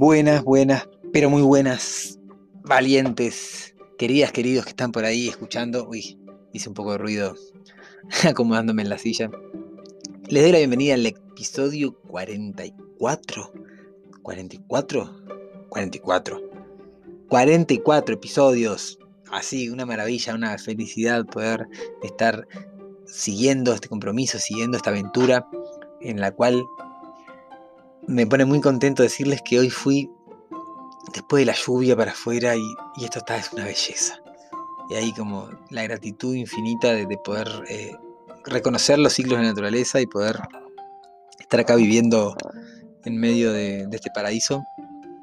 Buenas, buenas, pero muy buenas, valientes, queridas, queridos que están por ahí escuchando. Uy, hice un poco de ruido acomodándome en la silla. Les doy la bienvenida al episodio 44. ¿44? 44. 44 episodios. Así, una maravilla, una felicidad poder estar siguiendo este compromiso, siguiendo esta aventura en la cual me pone muy contento decirles que hoy fui después de la lluvia para afuera y, esto está es una belleza. Y ahí como la gratitud infinita de, poder eh, reconocer los ciclos de la naturaleza y poder estar acá viviendo en medio de, este paraíso.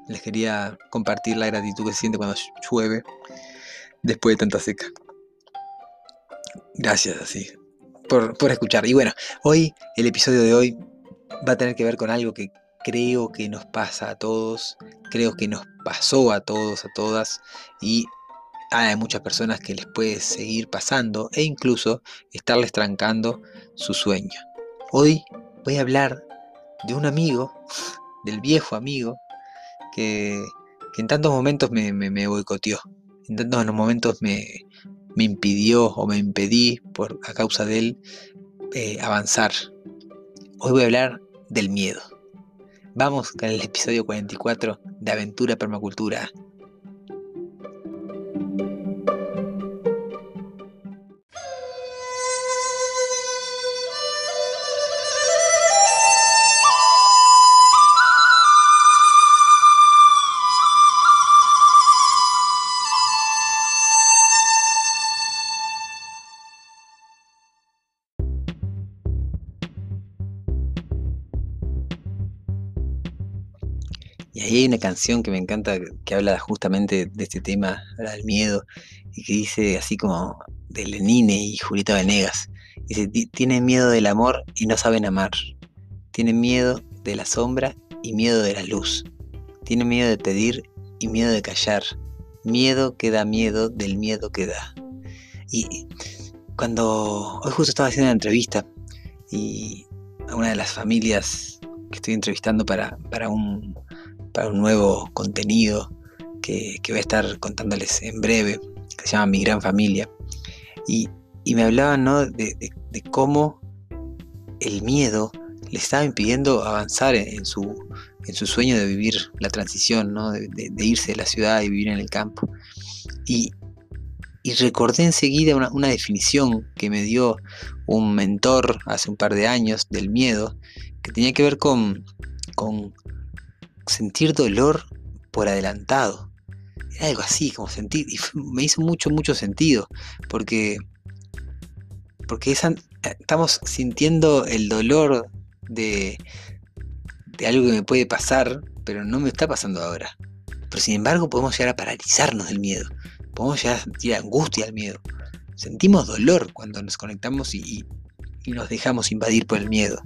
Les quería compartir la gratitud que se siente cuando llueve después de tanta seca. Gracias así por, por escuchar. Y bueno, hoy, el episodio de hoy va a tener que ver con algo que creo que nos pasa a todos, creo que nos pasó a todos, a todas, y hay muchas personas que les puede seguir pasando e incluso estarles trancando su sueño. Hoy voy a hablar de un amigo, del viejo amigo, que, en tantos momentos me, boicoteó, en tantos momentos me, impidió o me impedí por, a causa de él eh, avanzar. Hoy voy a hablar del miedo. Vamos con el episodio 44 de Aventura Permacultura. Y ahí hay una canción que me encanta que habla justamente de este tema, del miedo, y que dice así como de Lenine y Julieta Venegas. Dice, tienen miedo del amor y no saben amar. Tienen miedo de la sombra y miedo de la luz. Tienen miedo de pedir y miedo de callar. Miedo que da miedo del miedo que da. Y cuando hoy justo estaba haciendo una entrevista y a una de las familias que estoy entrevistando para, para un para un nuevo contenido que, voy a estar contándoles en breve, que se llama Mi Gran Familia. Y, me hablaban de, cómo el miedo le estaba impidiendo avanzar en, su, sueño de vivir la transición, de, irse de la ciudad y vivir en el campo. Y, recordé enseguida una, definición que me dio un mentor hace un par de años del miedo, que tenía que ver con sentir dolor por adelantado. Era algo así, como sentir, y me hizo mucho, mucho sentido, porque, porque estamos sintiendo el dolor de, de algo que me puede pasar, pero no me está pasando ahora. Pero sin embargo podemos llegar a paralizarnos del miedo, podemos llegar a sentir angustia al miedo. Sentimos dolor cuando nos conectamos y, y nos dejamos invadir por el miedo.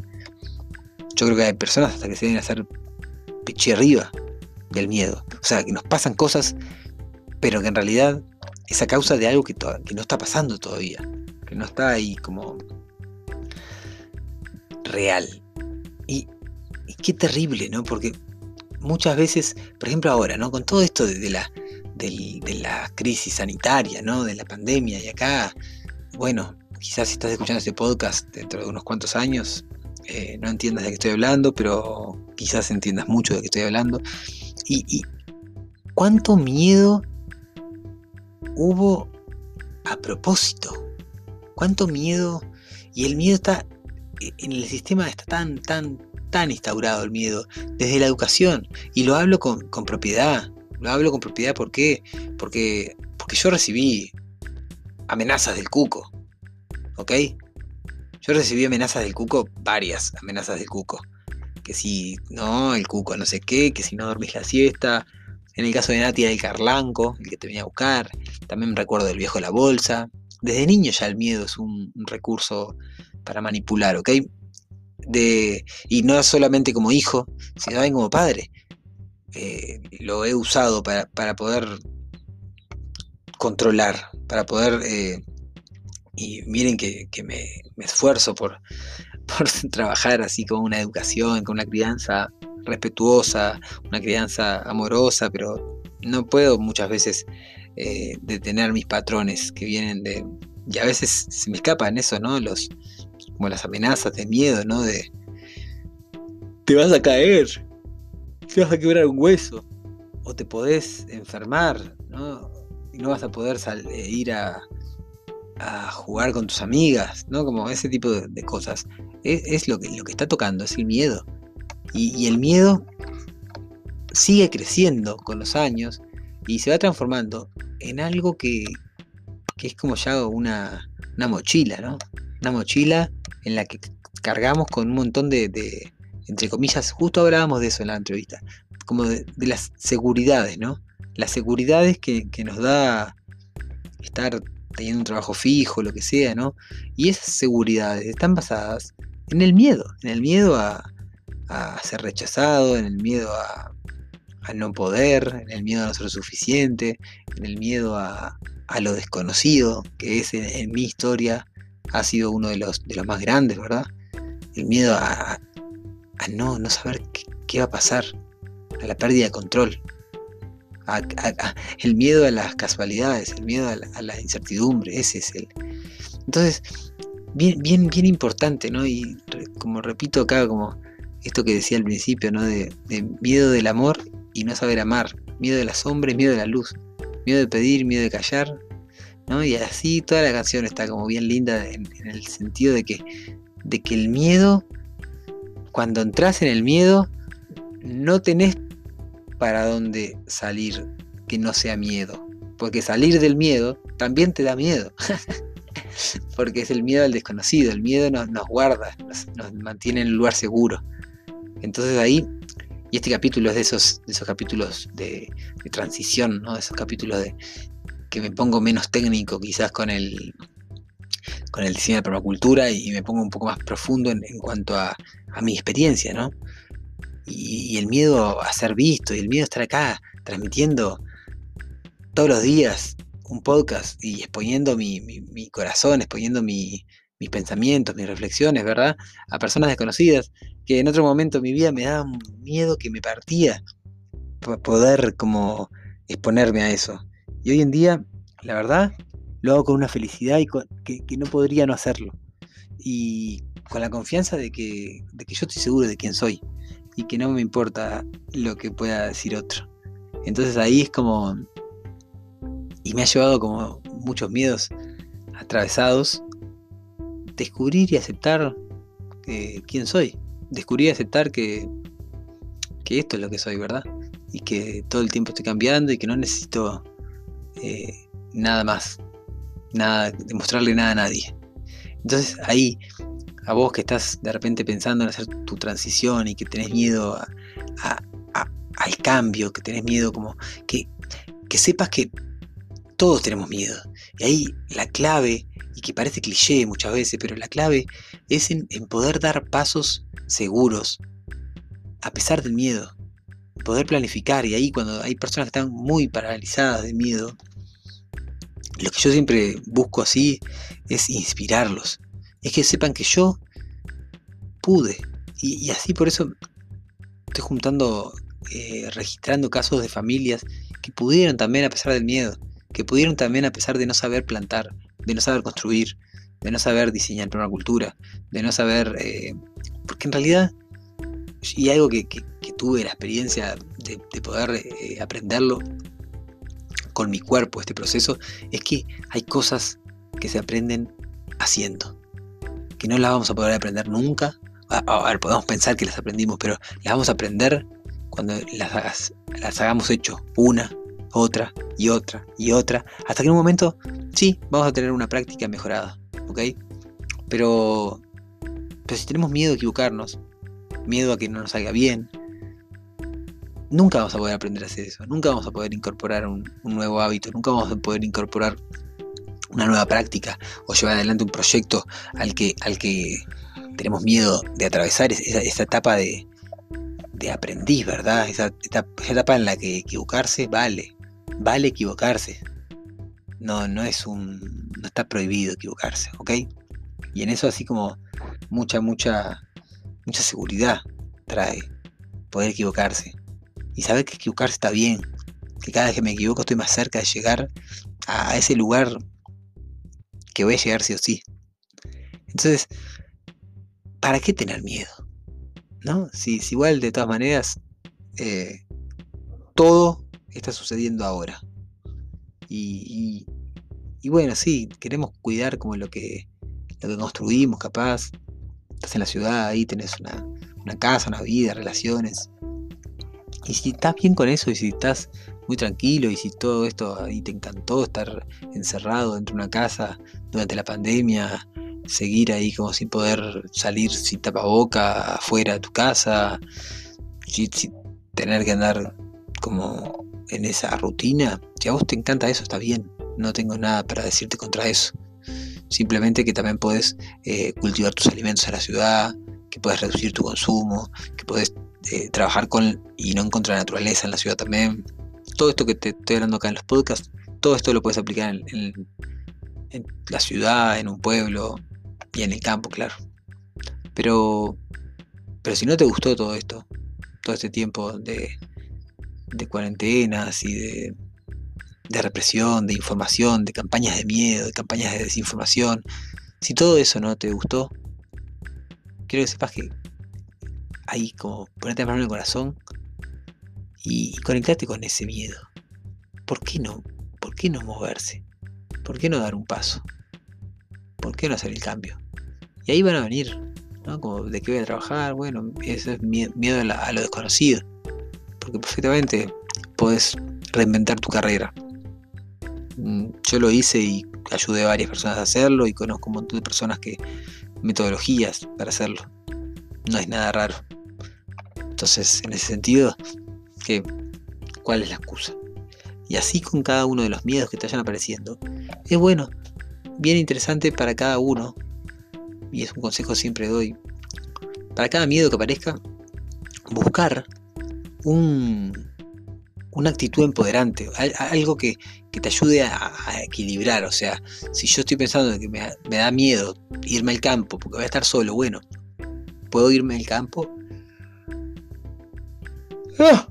Yo creo que hay personas hasta que se deben hacer peche arriba del miedo. O sea, que nos pasan cosas, pero que en realidad es a causa de algo que, que no está pasando todavía. Que no está ahí como real. Y, qué terrible, ¿no? Porque muchas veces, por ejemplo ahora, ¿no? Con todo esto de, la, de, la crisis sanitaria, ¿no? De la pandemia y acá, bueno, quizás si estás escuchando este podcast dentro de unos cuantos años, eh, no entiendas de qué estoy hablando, pero quizás entiendas mucho de qué estoy hablando. Y, cuánto miedo hubo a propósito. Cuánto miedo. Y el miedo está. En el sistema está tan, tan, tan instaurado el miedo. Desde la educación. Y lo hablo con, con propiedad. Lo hablo con propiedad ¿por qué? Porque, porque yo recibí amenazas del cuco. ¿Ok? Yo recibí amenazas del cuco, varias amenazas del cuco, que si no, el cuco no sé qué, que si no dormís la siesta. En el caso de Nati el carlanco, el que te venía a buscar. También recuerdo del viejo la bolsa. Desde niño ya el miedo es un, recurso para manipular, ¿ok? De, y no solamente como hijo, sino también como padre. Eh, lo he usado para, poder controlar, para poder... Eh, y miren que, me, esfuerzo por, por trabajar así con una educación, con una crianza respetuosa, una crianza amorosa, pero no puedo muchas veces eh, detener mis patrones que vienen de... Y a veces se me escapan eso, ¿no? Los, como las amenazas de miedo, ¿no? De... Te vas a caer, te vas a quebrar un hueso, o te podés enfermar, ¿no? Y no vas a poder eh, ir a, a jugar con tus amigas, ¿no? Como ese tipo de, cosas. Es, lo, que, lo que está tocando, es el miedo. Y, el miedo sigue creciendo con los años y se va transformando en algo que, es como ya una, mochila, ¿no? Una mochila en la que cargamos con un montón de, entre comillas, justo hablábamos de eso en la entrevista, como de, las seguridades, ¿no? Las seguridades que, que nos da estar teniendo un trabajo fijo, lo que sea, ¿no? Y esas seguridades están basadas en el miedo, en el miedo a, ser rechazado, en el miedo a, no poder, en el miedo a no ser suficiente, en el miedo a, lo desconocido, que es en, mi historia ha sido uno de los, de los más grandes, ¿verdad? El miedo a, no, no saber qué va a pasar, a la pérdida de control el miedo a las casualidades, el miedo a la, incertidumbre, ese es el. Entonces, bien, bien, bien importante, ¿no? Y como repito acá, como esto que decía al principio, ¿no? De, miedo del amor y no saber amar, miedo de la sombra y miedo de la luz, miedo de pedir, miedo de callar, ¿no? Y así toda la canción está como bien linda en, en el sentido de que, de que el miedo, cuando entras en el miedo, no tenés para dónde salir que no sea miedo. Porque salir del miedo también te da miedo. Porque es el miedo al desconocido. El miedo nos, guarda, nos, mantiene en un lugar seguro. Entonces ahí, y este capítulo es de esos, de esos capítulos de, transición, ¿no? de esos capítulos de que me pongo menos técnico quizás con el, con el diseño de permacultura y me pongo un poco más profundo en, cuanto a, a, mi experiencia, ¿no? Y, el miedo a ser visto, y el miedo a estar acá transmitiendo todos los días un podcast y exponiendo mi, corazón, exponiendo mis pensamientos, mis reflexiones, ¿verdad? A personas desconocidas que en otro momento de mi vida me daban miedo que me partía poder como exponerme a eso. Y hoy en día, la verdad, lo hago con una felicidad y que, que, no podría no hacerlo. Y con la confianza de que, de que yo estoy seguro de quién soy y que no me importa lo que pueda decir otro. Entonces ahí es como... Y me ha llevado como muchos miedos atravesados. Descubrir y aceptar que, quién soy. Descubrir y aceptar que, que esto es lo que soy, ¿verdad? Y que todo el tiempo estoy cambiando y que no necesito eh, nada más. Nada, demostrarle nada a nadie. Entonces ahí a vos que estás de repente pensando en hacer tu transición y que tenés miedo al cambio, que tenés miedo como que, que sepas que todos tenemos miedo. Y ahí la clave, y que parece cliché muchas veces, pero la clave es en, poder dar pasos seguros, a pesar del miedo. Poder planificar, y ahí cuando hay personas que están muy paralizadas de miedo, lo que yo siempre busco así es inspirarlos, es que sepan que yo pude. Y, así por eso estoy juntando, eh, registrando casos de familias que pudieron también a pesar del miedo, que pudieron también a pesar de no saber plantar, de no saber construir, de no saber diseñar cultura de no saber... Eh, porque en realidad, y algo que, tuve la experiencia de, poder eh, aprenderlo con mi cuerpo, este proceso, es que hay cosas que se aprenden haciendo que no las vamos a poder aprender nunca. A, podemos pensar que las aprendimos, pero las vamos a aprender cuando las, las hagamos hecho una, otra y otra y otra, hasta que en un momento sí, vamos a tener una práctica mejorada, ¿ok? Pero, si tenemos miedo de equivocarnos, miedo a que no nos salga bien. Nunca vamos a poder aprender a hacer eso, nunca vamos a poder incorporar un, nuevo hábito, nunca vamos a poder incorporar una nueva práctica o llevar adelante un proyecto al que, al que tenemos miedo de atravesar esa, etapa de, de, aprendiz, ¿verdad? Esa, etapa en la que equivocarse vale, vale equivocarse. No, no es un. no está prohibido equivocarse, ¿ok? Y en eso así como mucha, mucha, mucha seguridad trae poder equivocarse. Y saber que equivocarse está bien. Que cada vez que me equivoco estoy más cerca de llegar a ese lugar que voy a llegar sí o sí. Entonces, ¿para qué tener miedo? ¿No? Si, igual de todas maneras eh, todo está sucediendo ahora. Y, bueno, sí, queremos cuidar como lo que, lo que construimos, capaz. Estás en la ciudad, ahí tenés una casa, una vida, relaciones. Y si estás bien con eso y si estás muy tranquilo y si todo esto ahí te encantó estar encerrado dentro de una casa durante la pandemia, seguir ahí como sin poder salir sin tapaboca afuera de tu casa, sin, tener que andar como en esa rutina, si a vos te encanta eso, está bien, no tengo nada para decirte contra eso. Simplemente que también puedes eh, cultivar tus alimentos en la ciudad, que puedes reducir tu consumo, que puedes eh, trabajar con y no encontrar naturaleza en la ciudad también. Todo esto que te estoy hablando acá en los podcasts, todo esto lo puedes aplicar en, la ciudad, en un pueblo y en el campo, claro. Pero, pero si no te gustó todo esto, todo este tiempo de, de cuarentenas y de, de represión, de información, de campañas de miedo, de campañas de desinformación, si todo eso no te gustó, quiero que sepas que ahí como ponerte la mano en el corazón y, conectarte con ese miedo. ¿Por qué no? ¿Por qué no moverse? ¿Por qué no dar un paso? ¿Por qué no hacer el cambio? Y ahí van a venir, ¿no? Como de qué voy a trabajar, bueno, ese es miedo a, lo desconocido. Porque perfectamente puedes reinventar tu carrera. Mm, yo lo hice y ayudé a varias personas a hacerlo y conozco un montón de personas que metodologías para hacerlo. No es nada raro. Entonces, en ese sentido, ¿qué, ¿cuál es la excusa? Y así con cada uno de los miedos que te vayan apareciendo. Es bueno, bien interesante para cada uno. Y es un consejo que siempre doy. Para cada miedo que aparezca, buscar un, una actitud empoderante, algo que, te ayude a, equilibrar. O sea, si yo estoy pensando que me, me, da miedo irme al campo porque voy a estar solo, bueno, puedo irme al campo ¡Ah!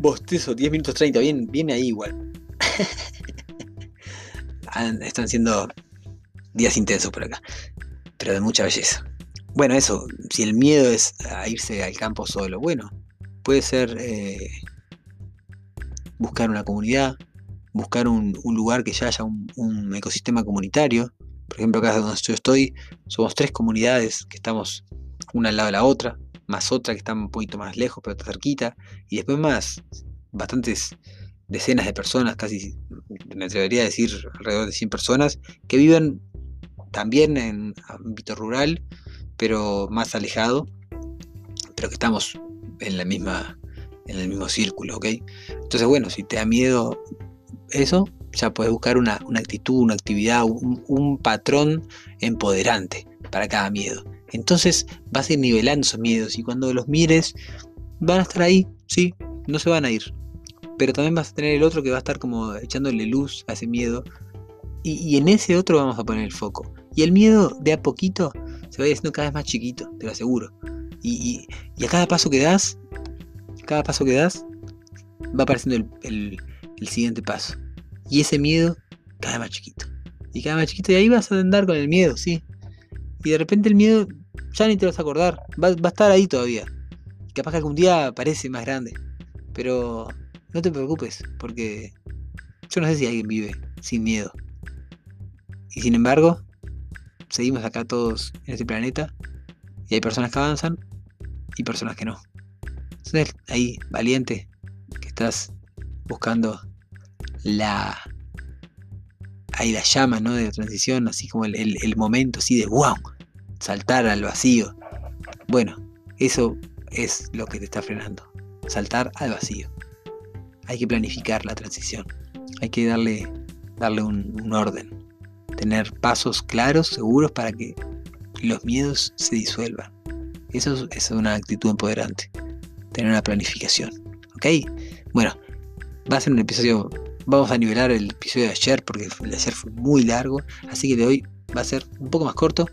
Bostezo, 10 minutos 30, bien, viene ahí igual. Están siendo días intensos por acá, pero de mucha belleza. Bueno, eso, si el miedo es a irse al campo solo, bueno, puede ser eh, buscar una comunidad, buscar un, lugar que ya haya un, ecosistema comunitario. Por ejemplo, acá donde yo estoy, somos tres comunidades que estamos una al lado de la otra más otra que está un poquito más lejos, pero está cerquita, y después más bastantes decenas de personas, casi me atrevería a decir alrededor de 100 personas, que viven también en ámbito rural, pero más alejado, pero que estamos en la misma en el mismo círculo, ¿ok? Entonces, bueno, si te da miedo eso, ya puedes buscar una, actitud, una actividad, un patrón empoderante para cada miedo. Entonces vas a ir nivelando esos miedos y cuando los mires van a estar ahí, sí, no se van a ir. Pero también vas a tener el otro que va a estar como echándole luz a ese miedo. Y, en ese otro vamos a poner el foco. Y el miedo de a poquito se va haciendo cada vez más chiquito, te lo aseguro. Y, a cada paso que das, cada paso que das, va apareciendo el, el siguiente paso. Y ese miedo cada vez más chiquito. Y cada vez más chiquito. Y ahí vas a andar con el miedo, sí. Y de repente el miedo ya ni te vas a acordar. Va, a estar ahí todavía. Capaz que algún día parece más grande. Pero no te preocupes, porque yo no sé si alguien vive sin miedo. Y sin embargo, seguimos acá todos en este planeta. Y hay personas que avanzan y personas que no. Entonces, ahí, valiente, que estás buscando la. Ahí la llama, ¿no? De la transición, así como el, el momento así de wow saltar al vacío. Bueno, eso es lo que te está frenando. Saltar al vacío. Hay que planificar la transición. Hay que darle, darle un, orden. Tener pasos claros, seguros para que los miedos se disuelvan. Eso es una actitud empoderante. Tener una planificación. ¿Ok? Bueno, va a ser un episodio. Vamos a nivelar el episodio de ayer porque el de ayer fue muy largo. Así que de hoy va a ser un poco más corto.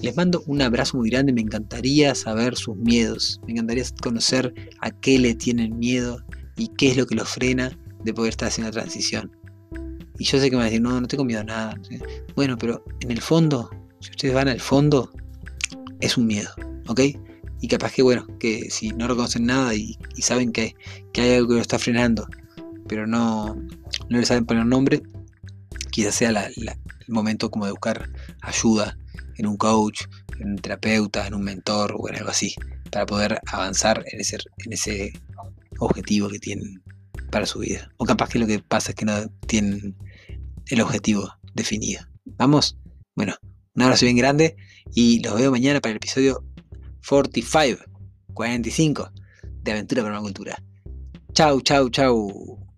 Les mando un abrazo muy grande. Me encantaría saber sus miedos. Me encantaría conocer a qué le tienen miedo y qué es lo que los frena de poder estar haciendo la transición. Y yo sé que me van a decir, no, no tengo miedo a nada. Bueno, pero en el fondo, si ustedes van al fondo, es un miedo, ¿ok? Y capaz que, bueno, que si no reconocen nada y, saben que, hay algo que lo está frenando, pero no, no le saben poner nombre, quizás sea el momento como de buscar ayuda en un coach, en un terapeuta, en un mentor o en algo así, para poder avanzar en ese, en ese objetivo que tienen para su vida. O capaz que lo que pasa es que no tienen el objetivo definido. ¿Vamos? Bueno, un abrazo bien grande y los veo mañana para el episodio 45, 45 de Aventura para una Cultura. Chau, chau, chau.